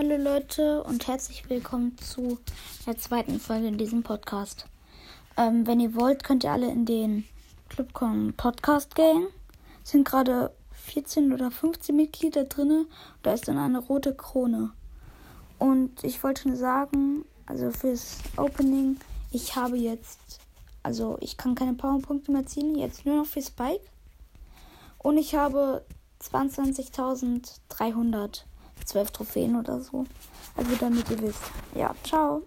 Hallo Leute und herzlich willkommen zu der zweiten Folge in diesem Podcast. Ähm, wenn ihr wollt, könnt ihr alle in den Clubcom Podcast gehen. Es sind gerade 14 oder 15 Mitglieder drin. Da ist dann eine rote Krone. Und ich wollte schon sagen, also fürs Opening, ich habe jetzt, also ich kann keine Powerpunkte mehr ziehen, jetzt nur noch für Spike. Und ich habe 22.312 Trophäen oder so. Also damit ihr wisst. Ja, ciao.